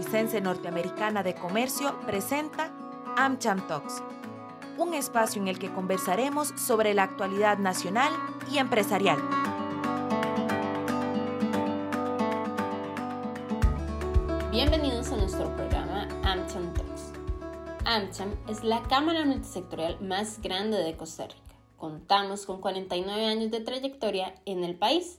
Costarricense Norteamericana de Comercio presenta AmCham Talks, un espacio en el que conversaremos sobre la actualidad nacional y empresarial. Bienvenidos a nuestro programa AmCham Talks. AmCham es la cámara multisectorial más grande de Costa Rica. Contamos con 49 años de trayectoria en el país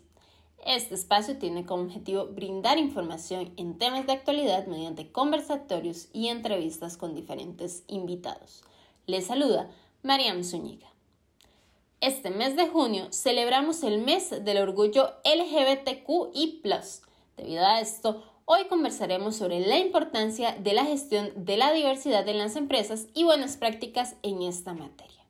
este espacio tiene como objetivo brindar información en temas de actualidad mediante conversatorios y entrevistas con diferentes invitados. Les saluda Mariam Zúñiga. Este mes de junio celebramos el mes del orgullo LGBTQI. Debido a esto, hoy conversaremos sobre la importancia de la gestión de la diversidad en las empresas y buenas prácticas en esta materia.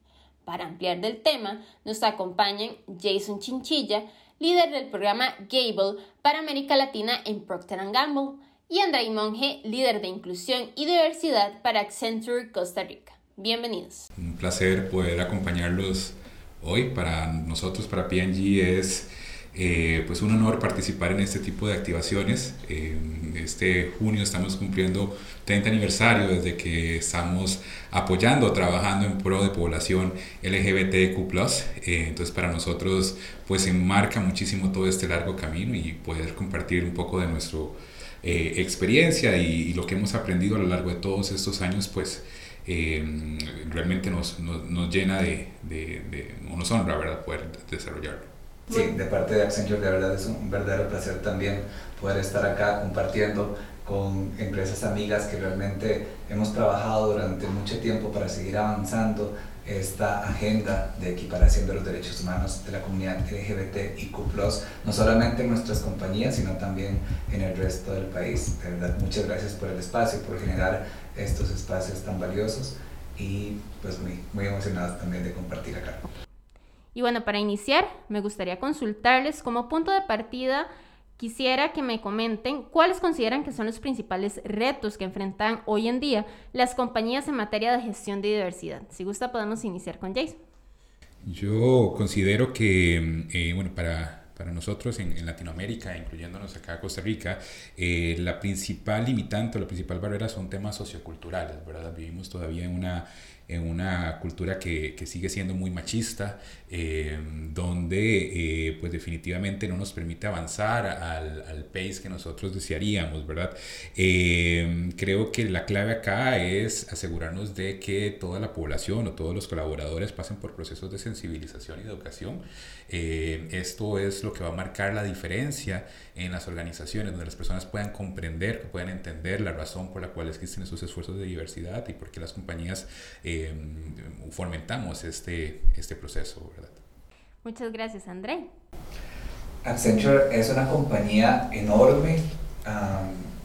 Para ampliar del tema, nos acompañan Jason Chinchilla, líder del programa Gable para América Latina en Procter Gamble, y Andrei Monge, líder de inclusión y diversidad para Accenture Costa Rica. Bienvenidos. Un placer poder acompañarlos hoy. Para nosotros, para PNG, es eh, pues un honor participar en este tipo de activaciones. este junio estamos cumpliendo 30 aniversario desde que estamos apoyando, trabajando en pro de población LGBTQ+. Eh, entonces para nosotros pues enmarca muchísimo todo este largo camino y poder compartir un poco de nuestra eh, experiencia y, lo que hemos aprendido a lo largo de todos estos años pues realmente nos, nos, nos, llena de, de, de, nos honra ¿verdad? poder desarrollarlo. Sí, de parte de Accenture de verdad es un verdadero placer también poder estar acá compartiendo con empresas amigas que realmente hemos trabajado durante mucho tiempo para seguir avanzando esta agenda de equiparación de los derechos humanos de la comunidad LGBTIQ+, no solamente en nuestras compañías, sino también en el resto del país. De verdad, muchas gracias por el espacio, por generar estos espacios tan valiosos y pues muy, muy emocionados también de compartir acá. Y bueno, para iniciar, me gustaría consultarles como punto de partida, quisiera que me comenten cuáles consideran que son los principales retos que enfrentan hoy en día las compañías en materia de gestión de diversidad. Si gusta, podemos iniciar con Jason. Yo considero que, eh, bueno, para para nosotros en, Latinoamérica, incluyéndonos acá a Costa Rica, eh, la principal limitante o la principal barrera son temas socioculturales, ¿verdad? Vivimos todavía en una, en una cultura que, que sigue siendo muy machista, eh, donde eh, pues definitivamente no nos permite avanzar al, al pace que nosotros desearíamos, ¿verdad? creo que la clave acá es asegurarnos de que toda la población o todos los colaboradores pasen por procesos de sensibilización y educación. esto es lo que va a marcar la diferencia en las organizaciones, donde las personas puedan comprender, puedan entender la razón por la cual existen esos esfuerzos de diversidad y por qué las compañías eh, fomentamos este, este proceso. ¿verdad? Muchas gracias, André. Accenture es una compañía enorme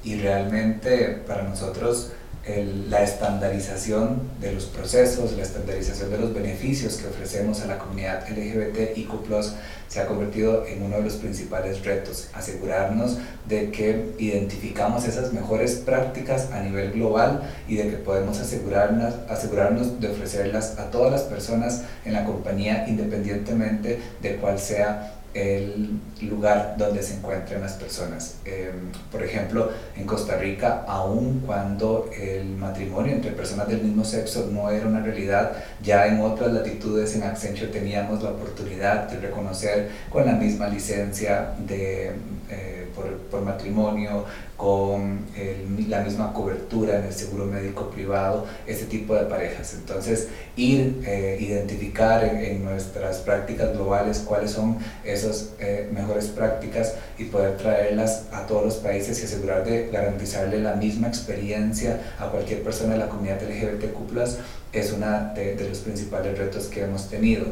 y realmente para nosotros la estandarización de los procesos, la estandarización de los beneficios que ofrecemos a la comunidad LGBTIQ+, se ha convertido en uno de los principales retos, asegurarnos de que identificamos esas mejores prácticas a nivel global y de que podemos asegurarnos, asegurarnos de ofrecerlas a todas las personas en la compañía independientemente de cuál sea el lugar donde se encuentran las personas. Em, por ejemplo, en Costa Rica, aun cuando el matrimonio entre personas del mismo sexo no era una realidad, ya en otras latitudes en Accenture teníamos la oportunidad de reconocer con la misma licencia de, eh, por, por, matrimonio, con la misma cobertura en el seguro médico privado, este tipo de parejas. Entonces, ir, eh, identificar en, nuestras prácticas globales cuáles son esas eh, mejores prácticas y poder traerlas a todos los países y asegurar de garantizarle la misma experiencia a cualquier persona de la comunidad LGBTQ+, es uno de, de los principales retos que hemos tenido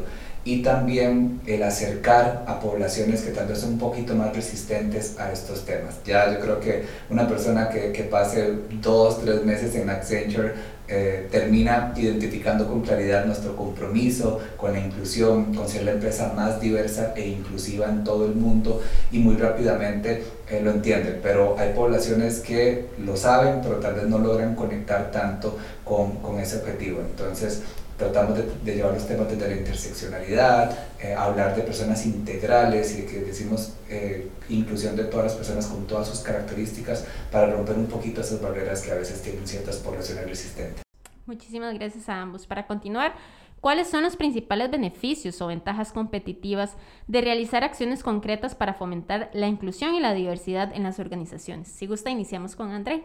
y también el acercar a poblaciones que tal vez son un poquito más resistentes a estos temas. Ya yo creo que una persona que, que pase dos, tres meses en Accenture eh, termina identificando con claridad nuestro compromiso con la inclusión, con ser la empresa más diversa e inclusiva en todo el mundo y muy rápidamente eh, lo entienden, pero hay poblaciones que lo saben, pero tal vez no logran conectar tanto con, con ese objetivo. Entonces, tratamos de, llevar los temas desde la interseccionalidad, eh, hablar de personas integrales y de que decimos eh, inclusión de todas las personas con todas sus características para romper un poquito esas barreras que a veces tienen ciertas poblaciones resistentes. Muchísimas gracias a ambos. Para continuar, ¿cuáles son los principales beneficios o ventajas competitivas de realizar acciones concretas para fomentar la inclusión y la diversidad en las organizaciones? Si gusta, iniciamos con André.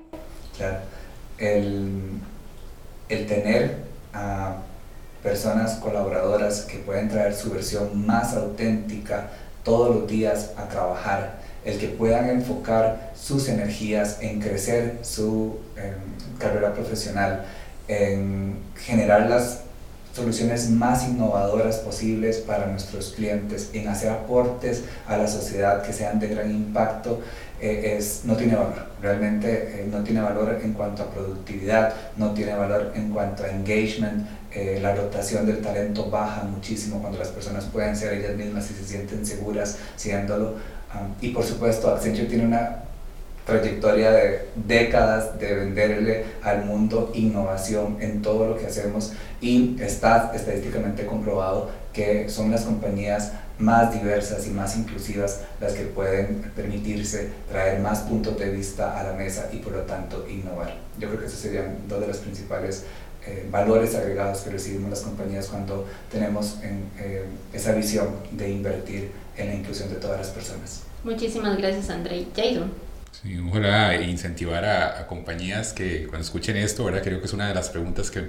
Claro. El, el tener a personas colaboradoras que pueden traer su versión más auténtica todos los días a trabajar, el que puedan enfocar sus energías en crecer su em, carrera profesional, en generar las soluciones más innovadoras posibles para nuestros clientes, en hacer aportes a la sociedad que sean de gran impacto, eh, es, no tiene valor. Realmente eh, no tiene valor en cuanto a productividad, no tiene valor en cuanto a engagement, eh, la rotación del talento baja muchísimo cuando las personas pueden ser ellas mismas y se sienten seguras siéndolo. Um, y por supuesto, Accenture tiene una trayectoria de décadas de venderle al mundo innovación en todo lo que hacemos y está estadísticamente comprobado que son las compañías más diversas y más inclusivas las que pueden permitirse traer más puntos de vista a la mesa y por lo tanto innovar. Yo creo que esos serían dos de los principales eh, valores agregados que recibimos las compañías cuando tenemos eh, esa visión de invertir en la inclusión de todas las personas. Muchísimas gracias, André. Jason. Sí, ojalá incentivar a, compañías que cuando escuchen esto, ¿verdad? Creo que es una de las preguntas que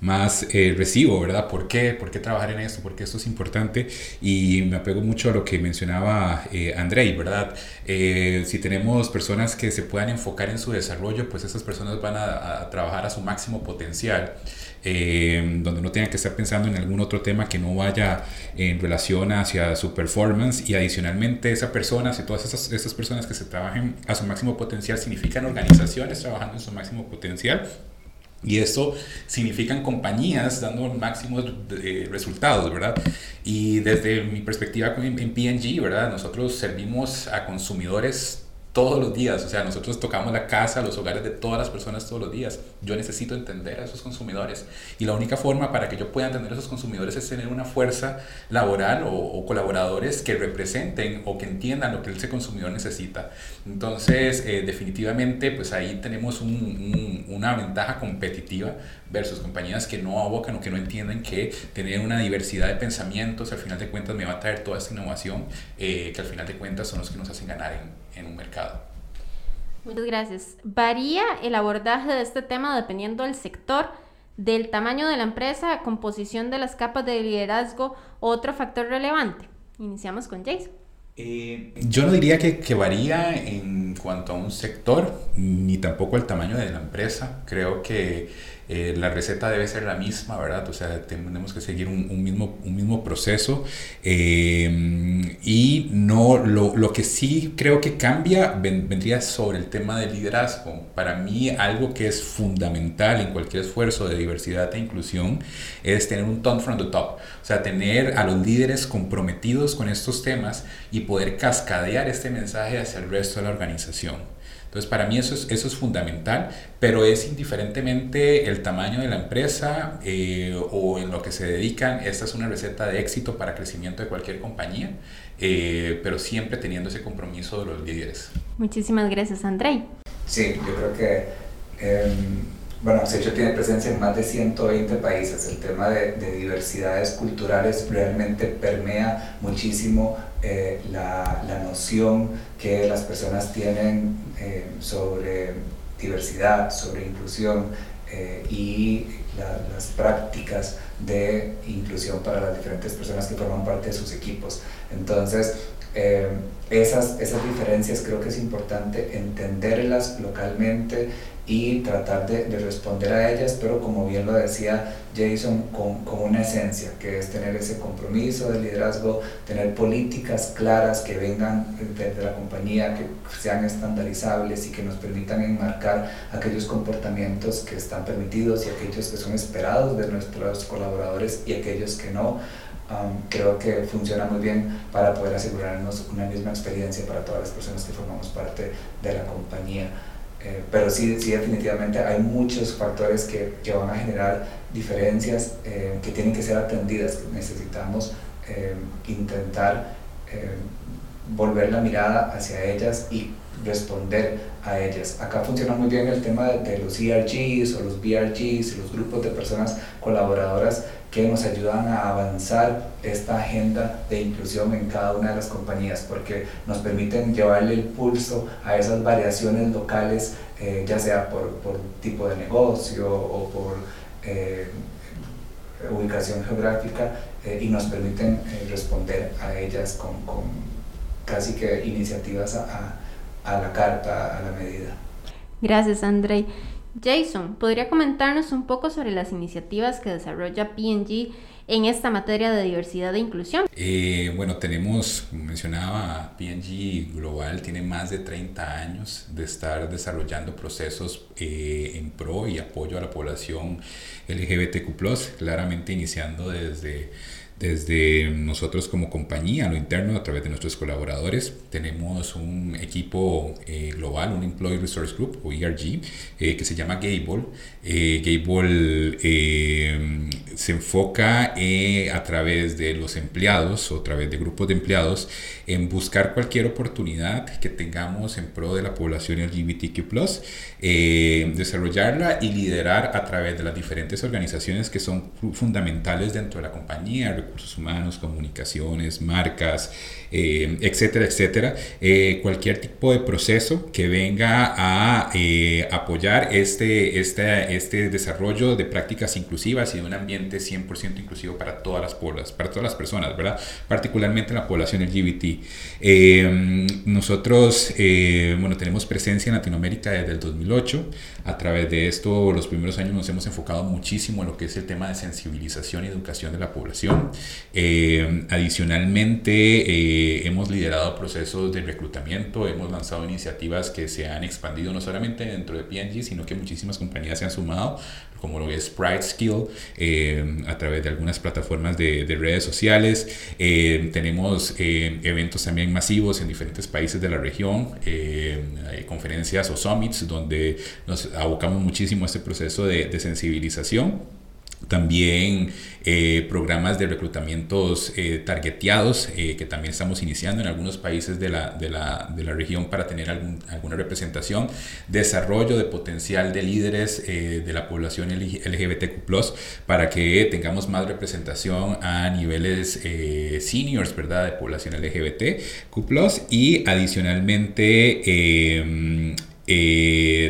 más eh, recibo, ¿verdad? ¿Por qué? ¿Por qué trabajar en esto? ¿Por qué esto es importante? Y me apego mucho a lo que mencionaba eh, Andrei, ¿verdad? Eh, si tenemos personas que se puedan enfocar en su desarrollo, pues esas personas van a, a trabajar a su máximo potencial. Eh, donde no tengan que estar pensando en algún otro tema que no vaya en relación hacia su performance y adicionalmente esa persona, si todas esas, esas personas que se trabajen a su máximo potencial significan organizaciones trabajando en su máximo potencial y eso significan compañías dando máximos resultados, ¿verdad? Y desde mi perspectiva en PNG, ¿verdad? Nosotros servimos a consumidores todos los días. O sea, nosotros tocamos la casa, los hogares de todas las personas todos los días. Yo necesito entender a esos consumidores. Y la única forma para que yo pueda entender a esos consumidores es tener una fuerza laboral o, colaboradores que representen o que entiendan lo que ese consumidor necesita. Entonces, eh, definitivamente, pues ahí tenemos una ventaja competitiva versus compañías que no abocan o que no entienden que tener una diversidad de pensamientos al final de cuentas me va a traer toda esta innovación eh, que al final de cuentas son los que nos hacen ganar en, en un mercado. Muchas gracias. ¿Varía el abordaje de este tema dependiendo del sector, del tamaño de la empresa, composición de las capas de liderazgo otro factor relevante? Iniciamos con Jason. Eh, yo no diría que, que, varía en cuanto a un sector, ni tampoco el tamaño de la empresa. Creo que eh, la receta debe ser la misma, ¿verdad? O sea, tenemos que seguir un, mismo, un mismo proceso. Eh, y no, lo, lo, que sí creo que cambia vendría sobre el tema del liderazgo. Para mí, algo que es fundamental en cualquier esfuerzo de diversidad e inclusión es tener un tone from the top. O sea, tener a los líderes comprometidos con estos temas y poder cascadear este mensaje hacia el resto de la organización. Entonces, para mí eso es, eso es fundamental, pero es indiferentemente el tamaño de la empresa eh, o en lo que se dedican, esta es una receta de éxito para crecimiento de cualquier compañía, eh, pero siempre teniendo ese compromiso de los líderes. Muchísimas gracias, Andrei. Sí, yo creo que... Em, bueno, hecho tiene presencia en más de 120 países. El tema de, diversidades culturales realmente permea muchísimo eh, la, la, noción que las personas tienen eh, sobre diversidad, sobre inclusión eh, y las prácticas de inclusión para las diferentes personas que forman parte de sus equipos. Entonces, esas, esas diferencias creo que es importante entenderlas localmente y tratar de, de, responder a ellas, pero como bien lo decía Jason, con, con, una esencia, que es tener ese compromiso de liderazgo, tener políticas claras que vengan desde la compañía, que sean estandarizables y que nos permitan enmarcar aquellos comportamientos que están permitidos y aquellos que son esperados de nuestros colaboradores y aquellos que no. Um, creo que funciona muy bien para poder asegurarnos una misma experiencia para todas las personas que formamos parte de la compañía. Eh, pero sí, sí, definitivamente hay muchos factores que, que van a generar diferencias eh, que tienen que ser atendidas. Necesitamos eh, intentar volver la mirada hacia ellas y responder a ellas. Acá funciona muy bien el tema de, los ERGs o los BRGs, los grupos de personas colaboradoras que nos ayudan a avanzar esta agenda de inclusión en cada una de las compañías, porque nos permiten llevarle el pulso a esas variaciones locales, eh, ya sea por, por, tipo de negocio o por eh, ubicación geográfica, eh, y nos permiten responder a ellas con, con, casi que iniciativas a, a, a la carta, a la medida. Gracias, Andrei. Jason, ¿podría comentarnos un poco sobre las iniciativas que desarrolla PNG en esta materia de diversidad e inclusión? Eh, bueno, tenemos, como mencionaba, PNG Global tiene más de 30 años de estar desarrollando procesos eh, en pro y apoyo a la población LGBTQ, claramente iniciando desde desde nosotros como compañía, lo interno, a través de nuestros colaboradores, tenemos un equipo eh, global, un Employee Resource Group o ERG, eh, que se llama Gable. Eh, Gable se enfoca a través de los empleados o a través de grupos de empleados en buscar cualquier oportunidad que tengamos en pro de la población LGBTQ, desarrollarla y liderar a través de las diferentes organizaciones que son fundamentales dentro de la compañía recursos humanos, comunicaciones, marcas, eh, etcétera, etcétera. Eh, cualquier tipo de proceso que venga a eh, apoyar este, este, este desarrollo de prácticas inclusivas y de un ambiente 100% inclusivo para todas las poblaciones, para todas las personas, ¿verdad? Particularmente la población LGBT. nosotros, bueno, tenemos presencia en Latinoamérica desde el 2008. A través de esto, los primeros años nos hemos enfocado muchísimo en lo que es el tema de sensibilización y educación de la población. Eh, adicionalmente, eh, hemos liderado procesos de reclutamiento, hemos lanzado iniciativas que se han expandido no solamente dentro de PNG, sino que muchísimas compañías se han sumado, como lo es Pride Skill, eh, a través de algunas plataformas de, de redes sociales. tenemos eventos también masivos en diferentes países de la región, conferencias o summits, donde nos abocamos muchísimo a este proceso de sensibilización. También eh, programas de reclutamientos eh, targeteados eh, que también estamos iniciando en algunos países de la, de la, de la región para tener alguna representación. Desarrollo de potencial de líderes de la población LGBTQ para que tengamos más representación a niveles seniors ¿verdad? de población LGBTQ y adicionalmente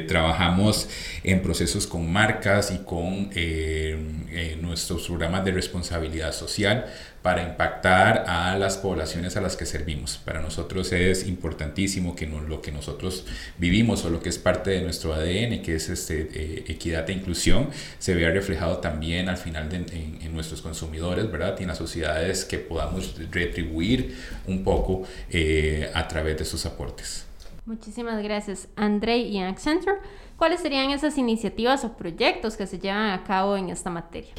trabajamos en procesos con marcas y con eh, eh, nuestros programas de responsabilidad social para impactar a las poblaciones a las que servimos. Para nosotros es importantísimo que lo que nosotros vivimos o lo que es parte de nuestro ADN, que es este, eh, equidad e inclusión, se vea reflejado también al final en, nuestros consumidores, ¿verdad? Y en las sociedades que podamos retribuir un poco a través de sus aportes. Muchísimas gracias, André y Accenture. ¿Cuáles serían esas iniciativas o proyectos que se llevan a cabo en esta materia?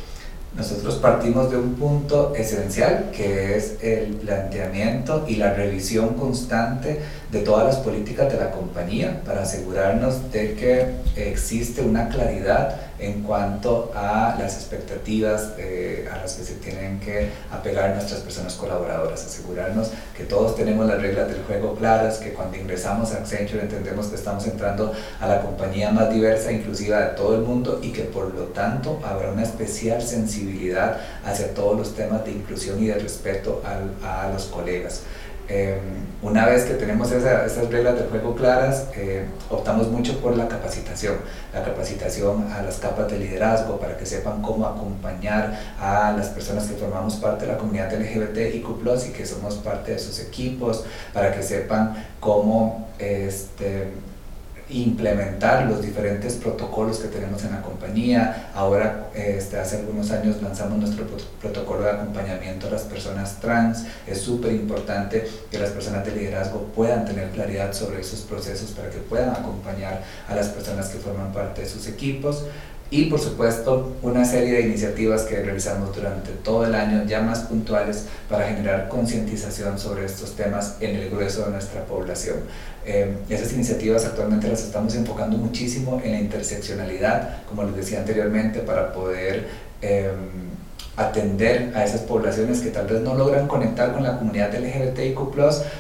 Nosotros partimos de un punto esencial que es el planteamiento y la revisión constante de todas las políticas de la compañía para asegurarnos de que existe una claridad en cuanto a las expectativas eh, a las que se tienen que apegar nuestras personas colaboradoras, asegurarnos que todos tenemos las reglas del juego claras, que cuando ingresamos a Accenture entendemos que estamos entrando a la compañía más diversa e inclusiva de todo el mundo y que por lo tanto habrá una especial sensibilidad hacia todos los temas de inclusión y de respeto a los colegas. Em, una vez que tenemos esas reglas del juego claras, eh, optamos mucho por la capacitación, la capacitación a las capas de liderazgo para que sepan cómo acompañar a las personas que formamos parte de la comunidad LGBT y y que somos parte de sus equipos, para que sepan cómo este, implementar los diferentes protocolos que tenemos en la compañía. Ahora, este, hace algunos años lanzamos nuestro protocolo de acompañamiento a las personas trans. Es súper importante que las personas de liderazgo puedan tener claridad sobre esos procesos para que puedan acompañar a las personas que forman parte de sus equipos. y por supuesto una serie de iniciativas que realizamos durante todo el año ya más puntuales para generar concientización sobre estos temas en el grueso de nuestra población. Eh, esas iniciativas actualmente las estamos enfocando muchísimo en la interseccionalidad, como les decía anteriormente, para poder... Eh, atender a esas poblaciones que tal vez no logran conectar con la comunidad LGBTIQ+,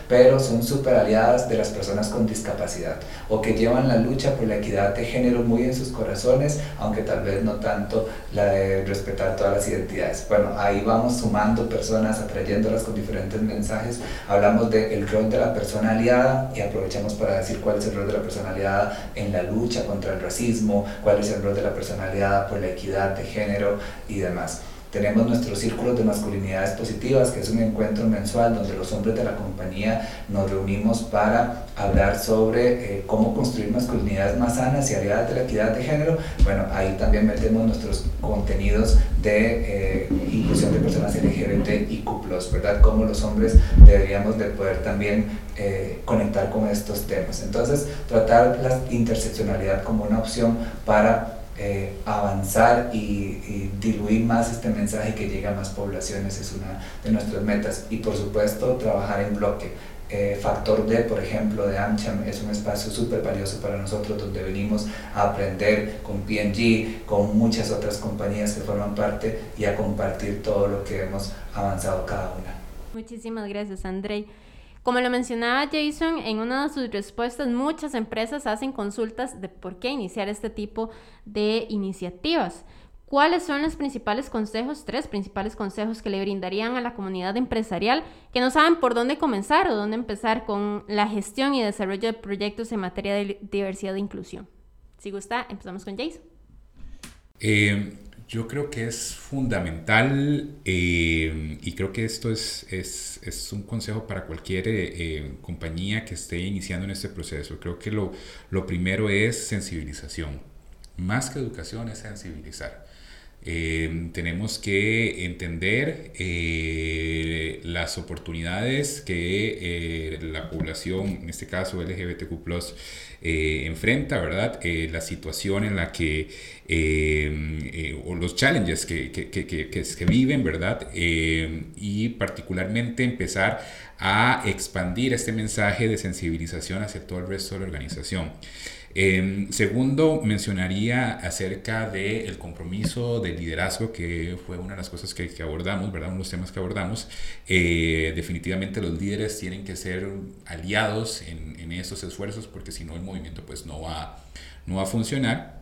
pero son súper aliadas de las personas con discapacidad o que llevan la lucha por la equidad de género muy en sus corazones, aunque tal vez no tanto la de respetar todas las identidades. Bueno, ahí vamos sumando personas, atrayéndolas con diferentes mensajes. Hablamos del rol de la persona aliada y aprovechamos para decir cuál es el rol de la persona aliada en la lucha contra el racismo, cuál es el rol de la persona aliada por la equidad de género y demás. Tenemos nuestros círculos de masculinidades positivas, que es un encuentro mensual donde los hombres de la compañía nos reunimos para hablar sobre eh, cómo construir masculinidades más sanas y aliadas de la equidad de género. Bueno, ahí también metemos nuestros contenidos de eh, inclusión de personas LGBTIQ+, ¿verdad? Cómo los hombres deberíamos de poder también eh, conectar con estos temas. Entonces, tratar la interseccionalidad como una opción para eh, avanzar y, diluir más este mensaje que llegue a más poblaciones es una de nuestras metas. Y por supuesto, trabajar en bloque. Eh, Factor D, por ejemplo, de AmCham es un espacio súper valioso para nosotros donde venimos a aprender con PNG, con muchas otras compañías que forman parte y a compartir todo lo que hemos avanzado cada una. Muchísimas gracias, Andrei. Como lo mencionaba Jason, en una de sus respuestas, muchas empresas hacen consultas de por qué iniciar este tipo de iniciativas. ¿Cuáles son los principales consejos, tres principales consejos que le brindarían a la comunidad empresarial que no saben por dónde comenzar o dónde empezar con la gestión y desarrollo de proyectos en materia de diversidad e inclusión? Si gusta, empezamos con Jason. Eh, yo creo que es fundamental eh, y creo que esto es, es, es un consejo para cualquier eh, eh, compañía que esté iniciando en este proceso. Creo que lo, lo primero es sensibilización. Más que educación es sensibilizar. Tenemos que entender las oportunidades que la población, en este caso LGBTQ, eh, enfrenta, ¿verdad? Eh, la situación en la que, eh, o los challenges que, que, que, que viven, ¿verdad? y particularmente empezar a expandir este mensaje de sensibilización hacia todo el resto de la organización. Em, segundo, mencionaría acerca del compromiso del liderazgo, que fue una de las cosas que, abordamos, ¿verdad? Uno de los temas que abordamos. Eh, definitivamente los líderes tienen que ser aliados en, en estos esfuerzos, porque si no el movimiento pues no va, no va a funcionar.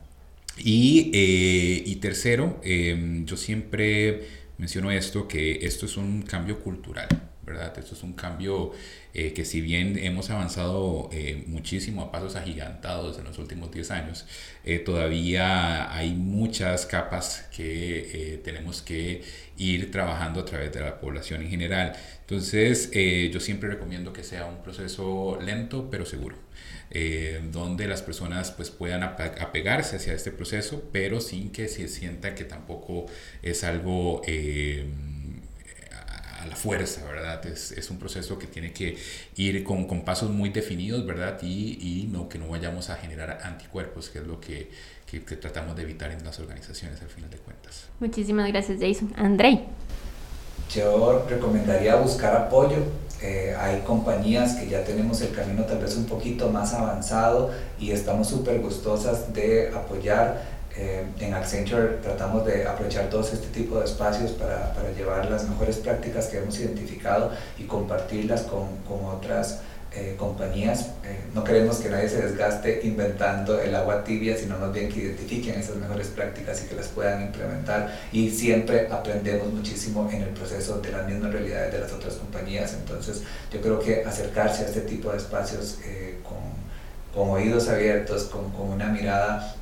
Y, eh, y tercero, em, yo siempre menciono esto, que esto es un cambio cultural. ¿Verdad? Esto es un cambio eh, que si bien hemos avanzado eh, muchísimo a pasos agigantados en los últimos 10 años, eh, todavía hay muchas capas que tenemos que ir trabajando a través de la población en general. Entonces, yo siempre recomiendo que sea un proceso lento pero seguro. donde las personas pues puedan apegarse hacia este proceso, pero sin que se sienta que tampoco es algo a la fuerza, ¿verdad? Es, es, un proceso que tiene que ir con, con pasos muy definidos, ¿verdad? Y, y, no, que no vayamos a generar anticuerpos, que es lo que, que, tratamos de evitar en las organizaciones al final de cuentas. Muchísimas gracias, Jason. Andrei. Yo recomendaría buscar apoyo. Eh, hay compañías que ya tenemos el camino tal vez un poquito más avanzado y estamos súper gustosas de apoyar eh, en Accenture tratamos de aprovechar todos este tipo de espacios para, para llevar las mejores prácticas que hemos identificado y compartirlas con, con otras eh, compañías. Eh, no queremos que nadie se desgaste inventando el agua tibia, sino más bien que identifiquen esas mejores prácticas y que las puedan implementar. Y siempre aprendemos muchísimo en el proceso de las mismas realidades de las otras compañías. Entonces yo creo que acercarse a este tipo de espacios con, con, oídos abiertos, con, con una mirada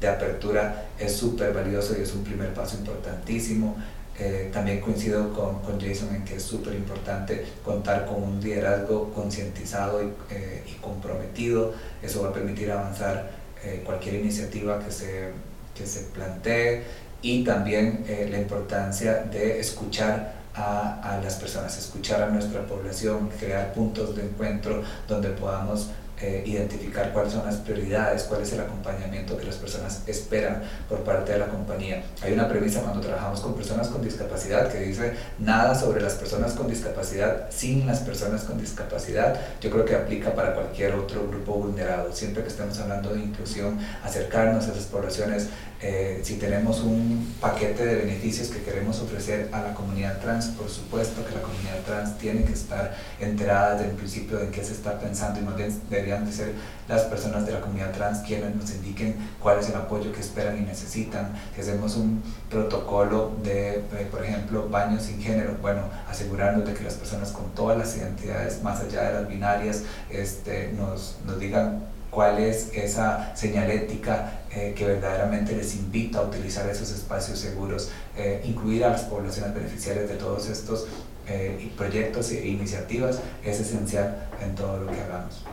de apertura es súper valioso y es un primer paso importantísimo. Eh, también coincido con, con, Jason en que es súper importante contar con un liderazgo concientizado y, eh, y, comprometido. Eso va a permitir avanzar eh, cualquier iniciativa que se, que se plantee y también la importancia de escuchar a, a, las personas, escuchar a nuestra población, crear puntos de encuentro donde podamos eh, identificar cuáles son las prioridades, cuál es el acompañamiento que las personas esperan por parte de la compañía. Hay una premisa cuando trabajamos con personas con discapacidad que dice nada sobre las personas con discapacidad sin las personas con discapacidad. Yo creo que aplica para cualquier otro grupo vulnerado. Siempre que estemos hablando de inclusión, acercarnos a esas poblaciones, eh, si tenemos un paquete de beneficios que queremos ofrecer a la comunidad trans, por supuesto que la comunidad trans tiene que estar enterada desde el principio de qué se está pensando y más bien deberían de ser las personas de la comunidad trans quienes nos indiquen cuál es el apoyo que esperan y necesitan, que hacemos un protocolo de, eh, por ejemplo, baños sin género, bueno, asegurarnos de que las personas con todas las identidades, más allá de las binarias, este, nos, nos digan cuál es esa señalética eh, que verdaderamente les invita a utilizar esos espacios seguros, eh, incluir a las poblaciones beneficiarias de todos estos eh, proyectos e iniciativas es esencial en todo lo que hagamos.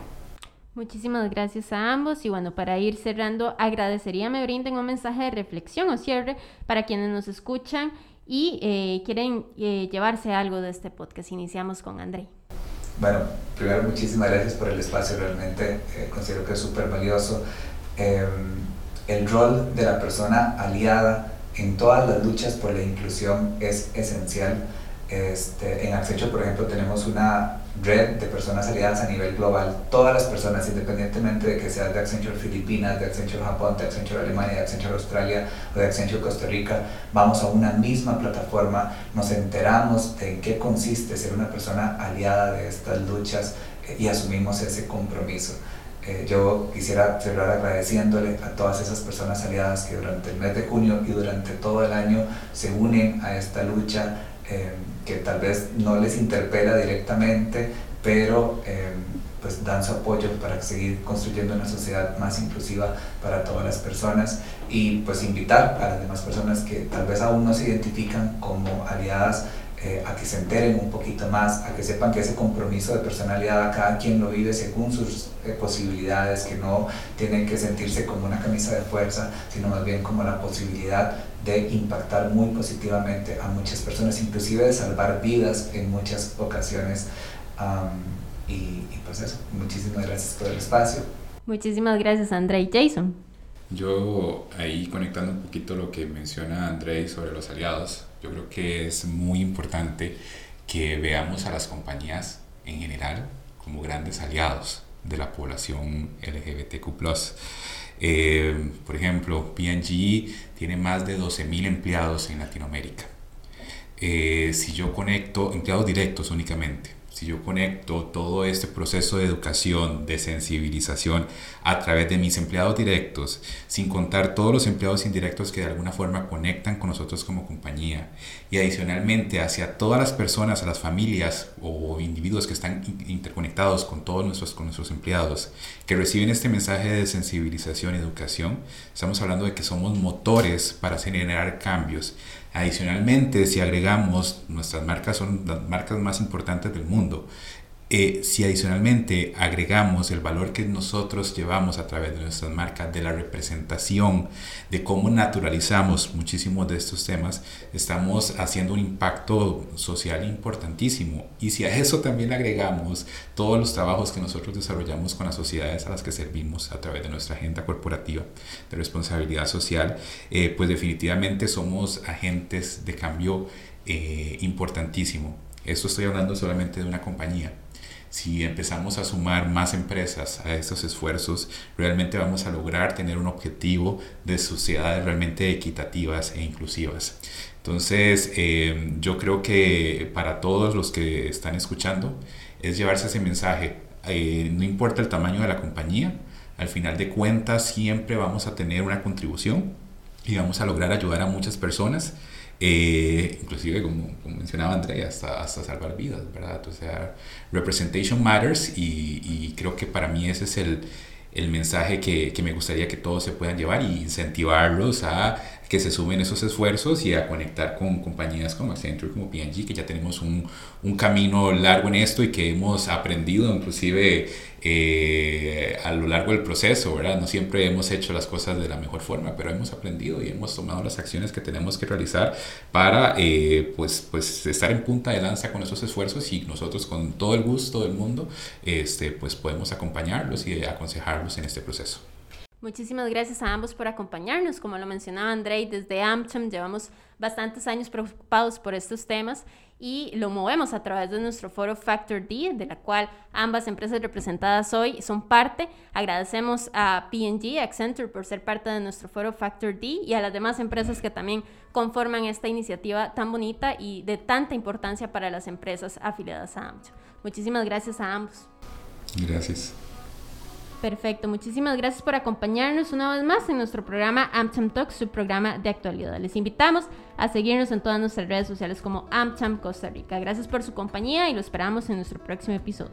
Muchísimas gracias a ambos y bueno, para ir cerrando, agradecería me brinden un mensaje de reflexión o cierre para quienes nos escuchan y quieren llevarse algo de este podcast. Iniciamos con André. Bueno, primero muchísimas gracias por el espacio, realmente considero que es súper valioso. Em, el rol de la persona aliada en todas las luchas por la inclusión es esencial. Este, en Accenture, por ejemplo, tenemos una red de personas aliadas a nivel global. Todas las personas, independientemente de que seas de Accenture Filipinas, de Accenture Japón, de Accenture Alemania, de Accenture Australia o de Accenture Costa Rica, vamos a una misma plataforma, nos enteramos de en qué consiste ser una persona aliada de estas luchas eh, y asumimos ese compromiso. Eh, yo quisiera cerrar agradeciéndole a todas esas personas aliadas que durante el mes de junio y durante todo el año se unen a esta lucha eh, que tal vez no les interpela directamente, pero eh, pues dan su apoyo para seguir construyendo una sociedad más inclusiva para todas las personas y pues invitar a las demás personas que tal vez aún no se identifican como aliadas eh, a que se enteren un poquito más, a que sepan que ese compromiso de personalidad cada quien lo vive según sus eh, posibilidades, que no tienen que sentirse como una camisa de fuerza, sino más bien como la posibilidad de impactar muy positivamente a muchas personas, inclusive de salvar vidas en muchas ocasiones. y, y, pues eso, muchísimas gracias por el espacio. Muchísimas gracias André y Jason. Yo ahí conectando un poquito lo que menciona André sobre los aliados, yo creo que es muy importante que veamos a las compañías en general como grandes aliados de la población LGBTQ. Eh, por ejemplo, PG tiene más de 12.000 empleados en Latinoamérica. Eh, si yo conecto empleados directos únicamente, si yo conecto todo este proceso de educación, de sensibilización a través de mis empleados directos, sin contar todos los empleados indirectos que de alguna forma conectan con nosotros como compañía, y adicionalmente hacia todas las personas, a las familias o individuos que están interconectados con todos nuestros, con nuestros empleados, que reciben este mensaje de sensibilización y educación, estamos hablando de que somos motores para generar cambios Adicionalmente, si agregamos, nuestras marcas son las marcas más importantes del mundo. Eh, si adicionalmente agregamos el valor que nosotros llevamos a través de nuestras marcas, de la representación, de cómo naturalizamos muchísimos de estos temas, estamos haciendo un impacto social importantísimo. Y si a eso también agregamos todos los trabajos que nosotros desarrollamos con las sociedades a las que servimos a través de nuestra agenda corporativa de responsabilidad social, eh, pues definitivamente somos agentes de cambio eh, importantísimo. Esto estoy hablando solamente de una compañía si empezamos a sumar más empresas a estos esfuerzos, realmente vamos a lograr tener un objetivo de sociedades realmente equitativas e inclusivas. Entonces, eh, yo creo que para todos los que están escuchando es llevarse ese mensaje. Eh, no importa el tamaño de la compañía, al final de cuentas siempre vamos a tener una contribución y vamos a lograr ayudar a muchas personas eh, inclusive como, mencionaba Andrea, hasta, hasta salvar vidas, ¿verdad? O sea, representation matters y, y creo que para mí ese es el, el mensaje que, que, me gustaría que todos se puedan llevar y incentivarlos a que se sumen esos esfuerzos y a conectar con compañías como Accenture, como P&G, que ya tenemos un, un camino largo en esto y que hemos aprendido inclusive eh, a lo largo del proceso, ¿verdad? No siempre hemos hecho las cosas de la mejor forma, pero hemos aprendido y hemos tomado las acciones que tenemos que realizar para eh, pues, pues estar en punta de lanza con esos esfuerzos y nosotros con todo el gusto del mundo este, pues podemos acompañarlos y aconsejarlos en este proceso. Muchísimas gracias a ambos por acompañarnos. Como lo mencionaba Andrei, desde AmCham llevamos bastantes años preocupados por estos temas y lo movemos a través de nuestro foro Factor D, de la cual ambas empresas representadas hoy son parte. Agradecemos a P&G, Accenture, por ser parte de nuestro foro Factor D y a las demás empresas que también conforman esta iniciativa tan bonita y de tanta importancia para las empresas afiliadas a AmCham. Muchísimas gracias a ambos. Gracias. Perfecto, muchísimas gracias por acompañarnos una vez más en nuestro programa AmCham Talks, su programa de actualidad. Les invitamos a seguirnos en todas nuestras redes sociales como AmCham Costa Rica. Gracias por su compañía y lo esperamos en nuestro próximo episodio.